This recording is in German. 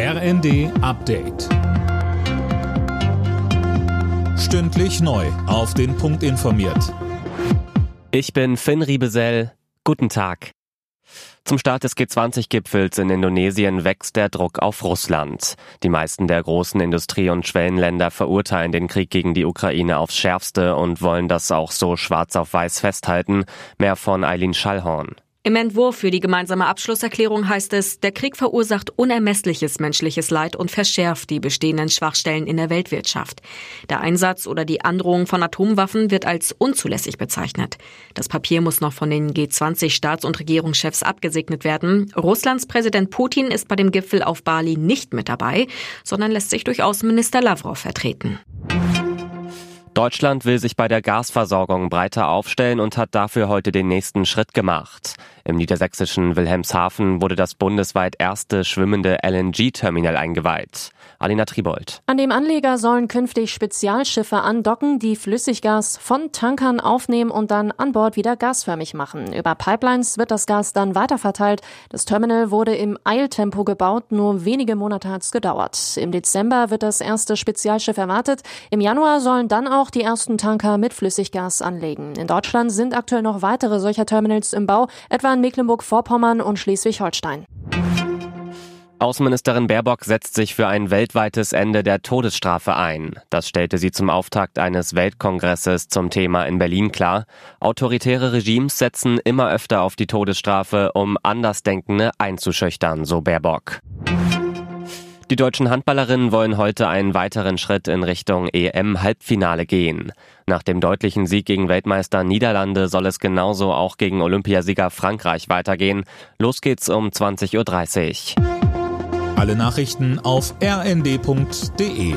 RND Update. Stündlich neu. Auf den Punkt informiert. Ich bin Finn Riebesell. Guten Tag. Zum Start des G20-Gipfels in Indonesien wächst der Druck auf Russland. Die meisten der großen Industrie- und Schwellenländer verurteilen den Krieg gegen die Ukraine aufs Schärfste und wollen das auch so schwarz auf weiß festhalten. Mehr von Eileen Schallhorn. Im Entwurf für die gemeinsame Abschlusserklärung heißt es, der Krieg verursacht unermessliches menschliches Leid und verschärft die bestehenden Schwachstellen in der Weltwirtschaft. Der Einsatz oder die Androhung von Atomwaffen wird als unzulässig bezeichnet. Das Papier muss noch von den G20-Staats- und Regierungschefs abgesegnet werden. Russlands Präsident Putin ist bei dem Gipfel auf Bali nicht mit dabei, sondern lässt sich durch Außenminister Lavrov vertreten. Deutschland will sich bei der Gasversorgung breiter aufstellen und hat dafür heute den nächsten Schritt gemacht. Im niedersächsischen Wilhelmshaven wurde das bundesweit erste schwimmende LNG-Terminal eingeweiht. Alina Tribold. An dem Anleger sollen künftig Spezialschiffe andocken, die Flüssiggas von Tankern aufnehmen und dann an Bord wieder gasförmig machen. Über Pipelines wird das Gas dann weiterverteilt. Das Terminal wurde im Eiltempo gebaut, nur wenige Monate hat es gedauert. Im Dezember wird das erste Spezialschiff erwartet. Im Januar sollen dann auch die ersten Tanker mit Flüssiggas anlegen. In Deutschland sind aktuell noch weitere solcher Terminals im Bau, etwa in Mecklenburg-Vorpommern und Schleswig-Holstein. Außenministerin Baerbock setzt sich für ein weltweites Ende der Todesstrafe ein. Das stellte sie zum Auftakt eines Weltkongresses zum Thema in Berlin klar. Autoritäre Regimes setzen immer öfter auf die Todesstrafe, um Andersdenkende einzuschüchtern, so Baerbock. Die deutschen Handballerinnen wollen heute einen weiteren Schritt in Richtung EM-Halbfinale gehen. Nach dem deutlichen Sieg gegen Weltmeister Niederlande soll es genauso auch gegen Olympiasieger Frankreich weitergehen. Los geht's um 20.30 Uhr. Alle Nachrichten auf rnd.de